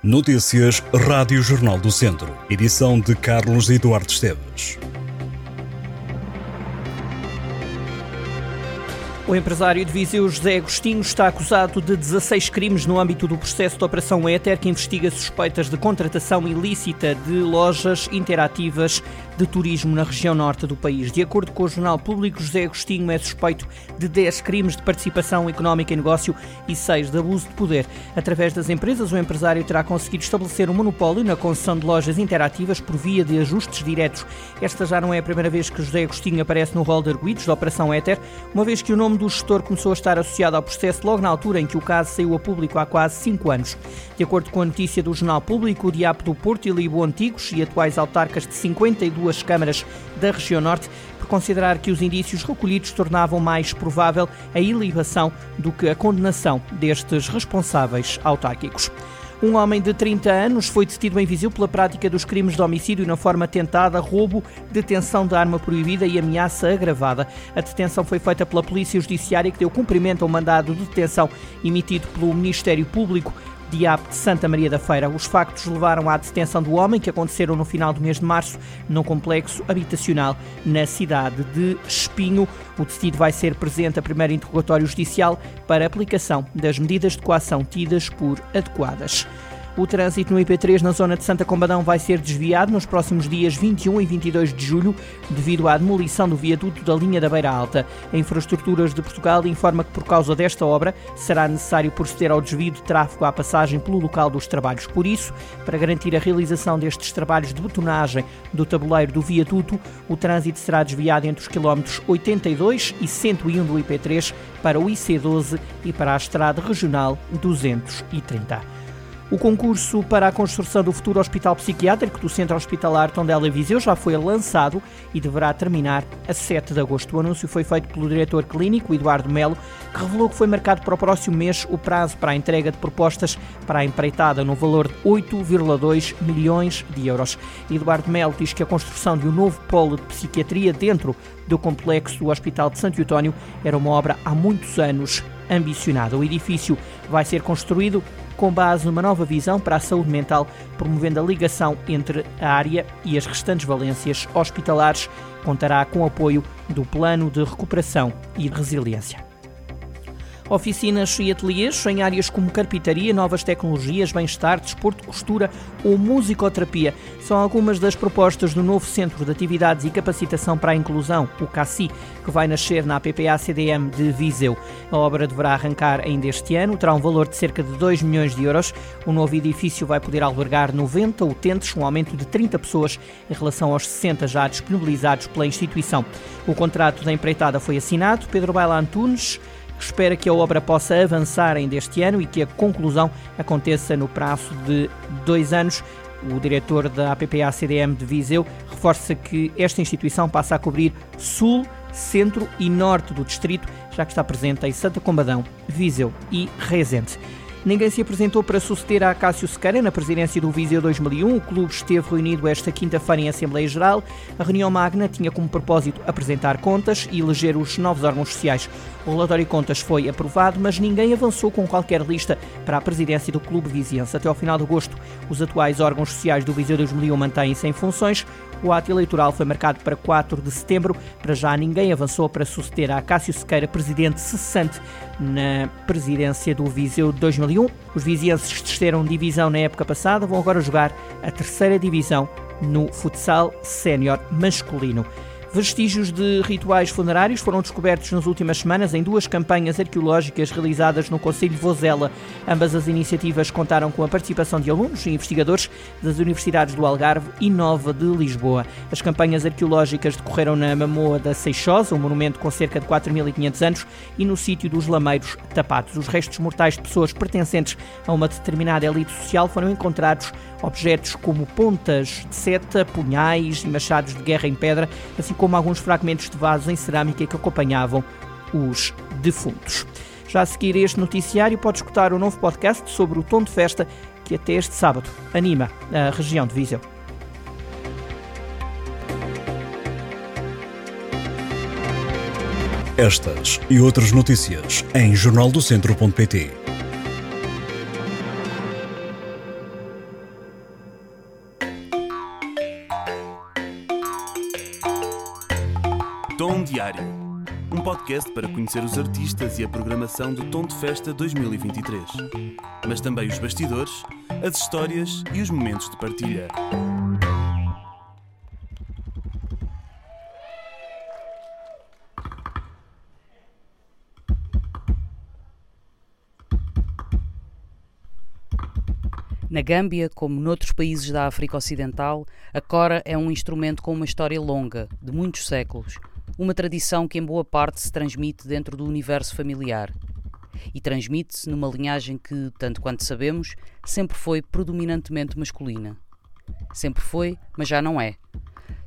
Notícias Rádio Jornal do Centro. Edição de Carlos Eduardo Esteves. O empresário de Viseu José Agostinho está acusado de 16 crimes no âmbito do processo de Operação Éter, que investiga suspeitas de contratação ilícita de lojas interativas de turismo na região norte do país. De acordo com o Jornal Público, José Agostinho é suspeito de 10 crimes de participação económica em negócio e 6 de abuso de poder. Através das empresas, o empresário terá conseguido estabelecer um monopólio na concessão de lojas interativas por via de ajustes diretos. Esta já não é a primeira vez que José Agostinho aparece no rol de arguidos da Operação Éter, uma vez que o nome do gestor começou a estar associado ao processo logo na altura em que o caso saiu a público há quase cinco anos. De acordo com a notícia do Jornal Público, o Diapo do Porto e Libo Antigos e atuais autarcas de 52 câmaras da região norte, por considerar que os indícios recolhidos tornavam mais provável a ilibação do que a condenação destes responsáveis autárquicos. Um homem de 30 anos foi detido em Viseu pela prática dos crimes de homicídio na forma tentada, roubo, detenção de arma proibida e ameaça agravada. A detenção foi feita pela Polícia Judiciária que deu cumprimento ao mandado de detenção emitido pelo Ministério Público Diabo de Santa Maria da Feira. Os factos levaram à detenção do homem, que aconteceram no final do mês de março, num complexo habitacional na cidade de Espinho. O detido vai ser presente a primeiro interrogatório judicial para aplicação das medidas de coação tidas por adequadas. O trânsito no IP3 na zona de Santa Combadão vai ser desviado nos próximos dias 21 e 22 de julho devido à demolição do viaduto da linha da Beira Alta. A Infraestruturas de Portugal informa que por causa desta obra será necessário proceder ao desvio de tráfego à passagem pelo local dos trabalhos. Por isso, para garantir a realização destes trabalhos de betonagem do tabuleiro do viaduto, o trânsito será desviado entre os quilómetros 82 e 101 do IP3 para o IC12 e para a estrada regional 230. O concurso para a construção do futuro hospital psiquiátrico do Centro Hospitalar Tondela e Viseu já foi lançado e deverá terminar a 7 de agosto. O anúncio foi feito pelo diretor clínico, Eduardo Melo, que revelou que foi marcado para o próximo mês o prazo para a entrega de propostas para a empreitada no valor de 8,2 milhões de euros. Eduardo Melo diz que a construção de um novo polo de psiquiatria dentro do complexo do Hospital de Santo Eutónio era uma obra há muitos anos ambicionada. O edifício vai ser construído com base numa nova visão para a saúde mental, promovendo a ligação entre a área e as restantes valências hospitalares. Contará com apoio do Plano de Recuperação e Resiliência. Oficinas e ateliês em áreas como carpintaria, novas tecnologias, bem-estar, desporto, costura ou musicoterapia são algumas das propostas do novo Centro de Atividades e Capacitação para a Inclusão, o CACI, que vai nascer na APPA-CDM de Viseu. A obra deverá arrancar ainda este ano, terá um valor de cerca de 2 milhões de euros. O novo edifício vai poder albergar 90 utentes, um aumento de 30 pessoas em relação aos 60 já disponibilizados pela instituição. O contrato da empreitada foi assinado. Pedro Baila Antunes espera que a obra possa avançar ainda este ano e que a conclusão aconteça no prazo de dois anos. O diretor da APPA-CDM de Viseu reforça que esta instituição passa a cobrir sul, centro e norte do distrito, já que está presente em Santa Combadão, Viseu e Rezende. Ninguém se apresentou para suceder a Cássio Sequeira na presidência do Viseu 2001. O clube esteve reunido esta quinta-feira em Assembleia Geral. A reunião magna tinha como propósito apresentar contas e eleger os novos órgãos sociais. O relatório de contas foi aprovado, mas ninguém avançou com qualquer lista para a presidência do clube viziense. Até ao final de agosto, os atuais órgãos sociais do Viseu 2001 mantêm-se em funções. O ato eleitoral foi marcado para 4 de setembro. Para já, ninguém avançou para suceder a Cássio Sequeira, presidente cessante na presidência do Viseu 2001. Os vizienses desceram divisão na época passada, vão agora jogar a terceira divisão no futsal sénior masculino. Vestígios de rituais funerários foram descobertos nas últimas semanas em duas campanhas arqueológicas realizadas no Conselho de Vozela. Ambas as iniciativas contaram com a participação de alunos e investigadores das universidades do Algarve e Nova de Lisboa. As campanhas arqueológicas decorreram na Mamoa da Seixosa, um monumento com cerca de 4.500 anos, e no sítio dos Lameiros Tapados. Os restos mortais de pessoas pertencentes a uma determinada elite social foram encontrados objetos como pontas de seta, punhais e machados de guerra em pedra, assim como alguns fragmentos de vasos em cerâmica que acompanhavam os defuntos. Já a seguir este noticiário, pode escutar o novo podcast sobre o tom de festa que até este sábado anima a região de Viseu. Estas e outras notícias em jornaldocentro.pt podcast para conhecer os artistas e a programação do Tom de Festa 2023, mas também os bastidores, as histórias e os momentos de partilha. Na Gâmbia, como noutros países da África Ocidental, a cora é um instrumento com uma história longa, de muitos séculos, uma tradição que em boa parte se transmite dentro do universo familiar. E transmite-se numa linhagem que, tanto quanto sabemos, sempre foi predominantemente masculina. Sempre foi, mas já não é.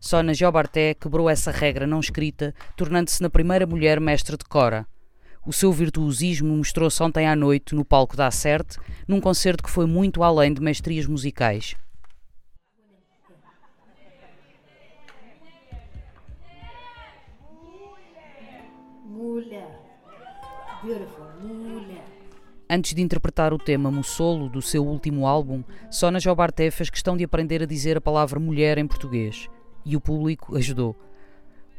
Só na Jobarté quebrou essa regra não escrita, tornando-se na primeira mulher mestre de cora – o seu virtuosismo mostrou-se ontem à noite no palco da Acerte, num concerto que foi muito além de mestrias musicais. Mulher. Beautiful. Mulher. Antes de interpretar o tema Mussolo do seu último álbum, Sona Jobarté fez questão de aprender a dizer a palavra mulher em português. E o público ajudou.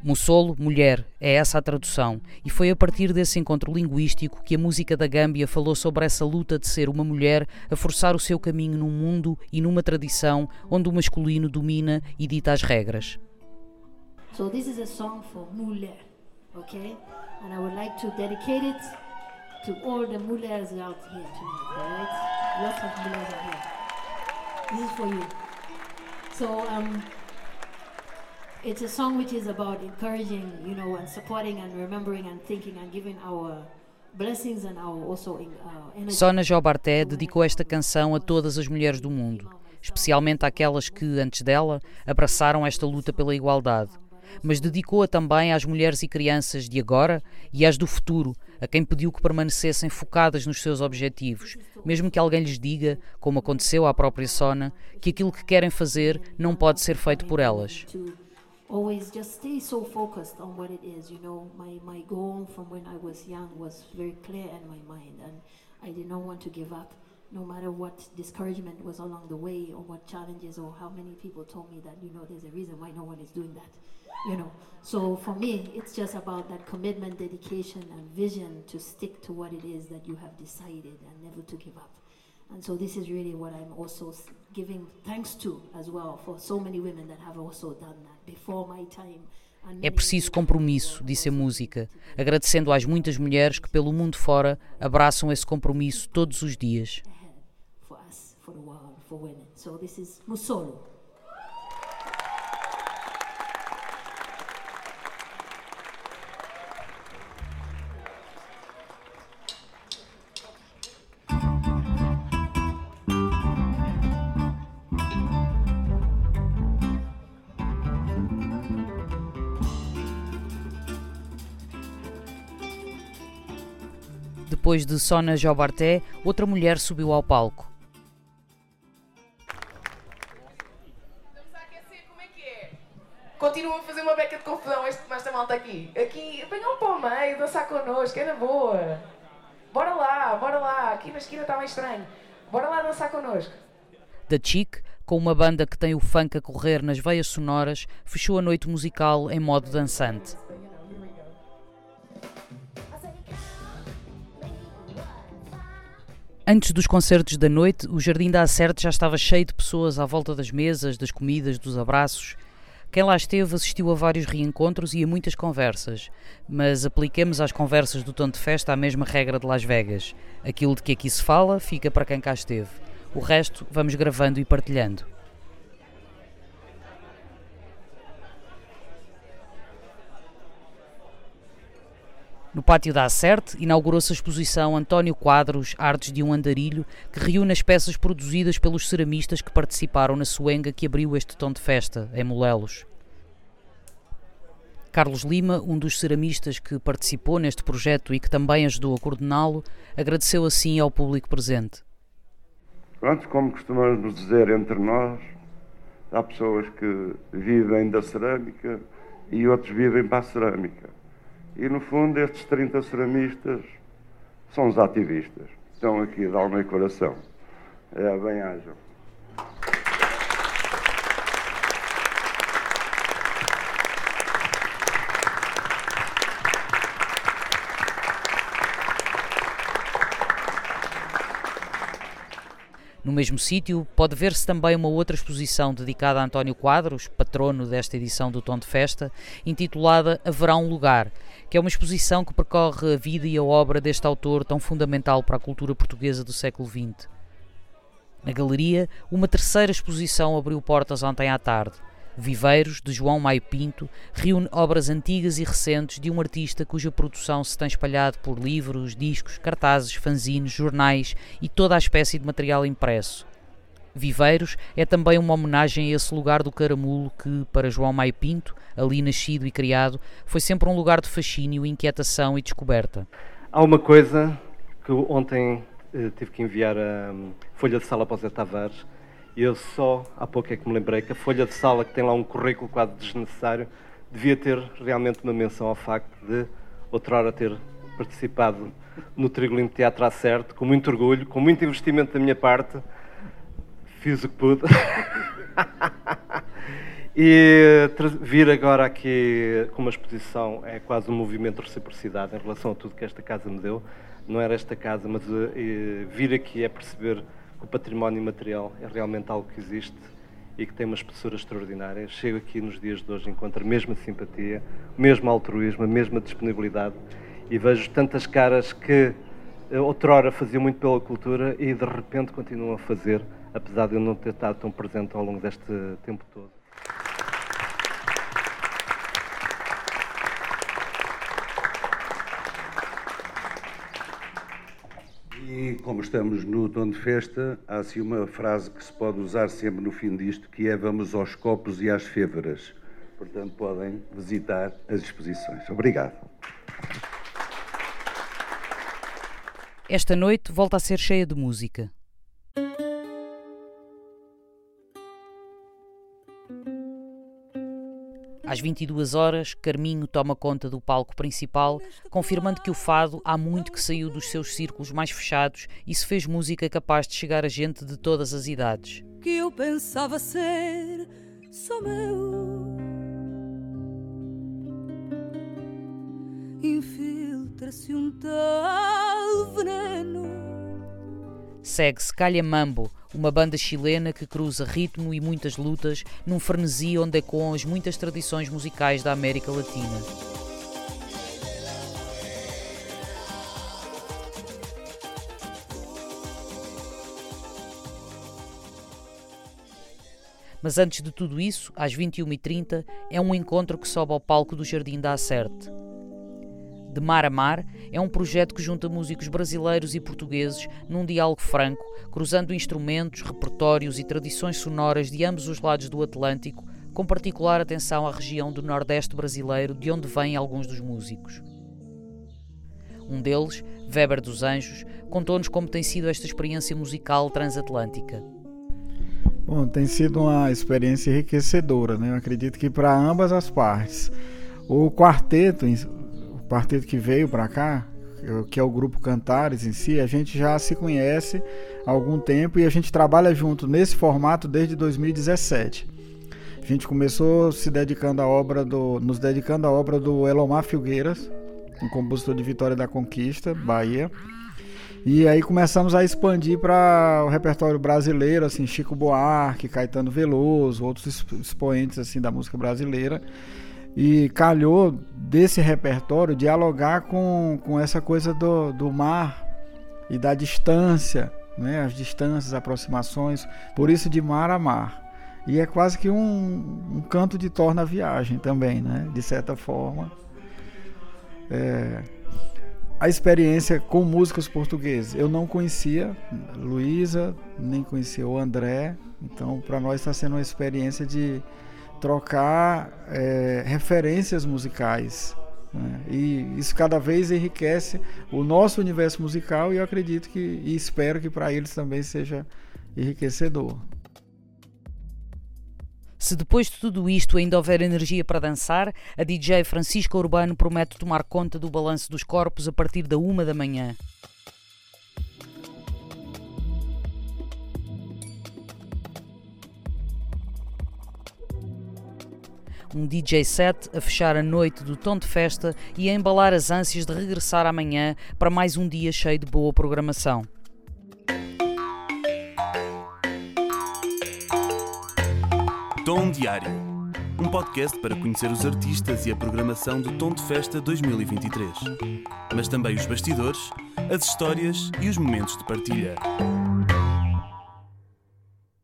Mussolo, mulher, é essa a tradução, e foi a partir desse encontro linguístico que a música da Gâmbia falou sobre essa luta de ser uma mulher a forçar o seu caminho num mundo e numa tradição onde o masculino domina e dita as regras. So this is a song for mulher, okay? And I would like to dedicate it to all the mulhers out here tonight, right? Lots of mulhers are here. This is for you. So um it's a song which is about encouraging, you know, and supporting and remembering and thinking and giving our blessings and our also uh. Sona Jobarté dedicou esta canção a todas as mulheres do mundo, especialmente àquelas que, antes dela, abraçaram esta luta pela igualdade. Mas dedicou-a também às mulheres e crianças de agora e às do futuro, a quem pediu que permanecessem focadas nos seus objetivos, mesmo que alguém lhes diga, como aconteceu à própria Sona, que aquilo que querem fazer não pode ser feito por elas. always just stay so focused on what it is. You know, my, my goal from when I was young was very clear in my mind, and I did not want to give up, no matter what discouragement was along the way, or what challenges, or how many people told me that, you know, there's a reason why no one is doing that. You know, so for me, it's just about that commitment, dedication, and vision to stick to what it is that you have decided and never to give up. And so this is really what I'm also giving thanks to as well for so many women that have also done that before my time. É preciso compromisso, disse a música, agradecendo às muitas mulheres que pelo mundo fora abraçam esse compromisso todos os dias. So this is Musolo. Depois de Sona Jobarté, outra mulher subiu ao palco. Estranho. Bora lá dançar connosco. Da Chic, com uma banda que tem o funk a correr nas veias sonoras, fechou a noite musical em modo dançante. Antes dos concertos da noite, o Jardim da Acerte já estava cheio de pessoas à volta das mesas, das comidas, dos abraços. Quem lá esteve assistiu a vários reencontros e a muitas conversas, mas apliquemos às conversas do tom de festa a mesma regra de Las Vegas. Aquilo de que aqui se fala fica para quem cá esteve. O resto vamos gravando e partilhando. No pátio da Acerte, inaugurou-se a exposição António Quadros, Artes de um Andarilho, que reúne as peças produzidas pelos ceramistas que participaram na suenga que abriu este tom de festa, em Molelos. Carlos Lima, um dos ceramistas que participou neste projeto e que também ajudou a coordená-lo, agradeceu assim ao público presente. Pronto, como costumamos dizer entre nós, há pessoas que vivem da cerâmica e outros vivem para a cerâmica. E no fundo, estes 30 ceramistas são os ativistas. Estão aqui de alma e coração. É, bem-ajam. No mesmo sítio, pode ver-se também uma outra exposição dedicada a António Quadros, patrono desta edição do Tom de Festa, intitulada Haverá um Lugar, que é uma exposição que percorre a vida e a obra deste autor tão fundamental para a cultura portuguesa do século XX. Na galeria, uma terceira exposição abriu portas ontem à tarde. Viveiros, de João Maio Pinto, reúne obras antigas e recentes de um artista cuja produção se tem espalhado por livros, discos, cartazes, fanzines, jornais e toda a espécie de material impresso. Viveiros é também uma homenagem a esse lugar do caramulo que, para João Maio Pinto, ali nascido e criado, foi sempre um lugar de fascínio, inquietação e descoberta. Há uma coisa que ontem eh, tive que enviar a um, folha de sala para o Zé Tavares e eu só há pouco é que me lembrei que a folha de sala, que tem lá um currículo quase desnecessário, devia ter realmente uma menção ao facto de outrora ter participado no Trigolinho Teatro a certo, com muito orgulho, com muito investimento da minha parte, fiz o que pude. e vir agora aqui com uma exposição é quase um movimento de reciprocidade em relação a tudo que esta casa me deu. Não era esta casa, mas uh, vir aqui é perceber o património material é realmente algo que existe e que tem uma espessura extraordinária. Chego aqui nos dias de hoje, encontro a mesma simpatia, o mesmo altruísmo, a mesma disponibilidade e vejo tantas caras que eh, outrora faziam muito pela cultura e de repente continuam a fazer, apesar de eu não ter estado tão presente ao longo deste tempo todo. E como estamos no tom de festa, há assim uma frase que se pode usar sempre no fim disto, que é vamos aos copos e às féveras. Portanto, podem visitar as exposições. Obrigado. Esta noite volta a ser cheia de música. Às 22 horas, Carminho toma conta do palco principal, confirmando que o fado há muito que saiu dos seus círculos mais fechados e se fez música capaz de chegar a gente de todas as idades. Que eu pensava ser só meu. Infiltra-se um tal veneno segue-se Calha Mambo, uma banda chilena que cruza ritmo e muitas lutas num frenesi onde ecoam as muitas tradições musicais da América Latina. Mas antes de tudo isso, às 21h30, é um encontro que sobe ao palco do Jardim da Acerte. De Mar a Mar é um projeto que junta músicos brasileiros e portugueses num diálogo franco, cruzando instrumentos, repertórios e tradições sonoras de ambos os lados do Atlântico, com particular atenção à região do Nordeste brasileiro, de onde vêm alguns dos músicos. Um deles, Weber dos Anjos, contou-nos como tem sido esta experiência musical transatlântica. Bom, tem sido uma experiência enriquecedora, né? Eu acredito que para ambas as partes. O quarteto quarteto que veio para cá, que é o grupo Cantares em si, a gente já se conhece há algum tempo e a gente trabalha junto nesse formato desde 2017. A gente começou se dedicando à obra do, nos dedicando à obra do Elomar Filgueiras, um compositor de Vitória da Conquista, Bahia. E aí começamos a expandir para o repertório brasileiro, assim, Chico Buarque, Caetano Veloso, outros expoentes assim da música brasileira e calhou desse repertório dialogar com, com essa coisa do, do mar e da distância, né? as distâncias, aproximações, por isso de mar a mar. E é quase que um, um canto de torna viagem também, né? de certa forma. É, a experiência com músicos portugueses. Eu não conhecia Luísa, nem conhecia o André, então para nós está sendo uma experiência de trocar é, referências musicais. Né? E isso cada vez enriquece o nosso universo musical e eu acredito que e espero que para eles também seja enriquecedor. Se depois de tudo isto ainda houver energia para dançar, a DJ Francisca Urbano promete tomar conta do balanço dos corpos a partir da uma da manhã. um DJ set a fechar a noite do tom de festa e a embalar as ânsias de regressar amanhã para mais um dia cheio de boa programação. Tom Diário, um podcast para conhecer os artistas e a programação do Tom de Festa 2023, mas também os bastidores, as histórias e os momentos de partilha.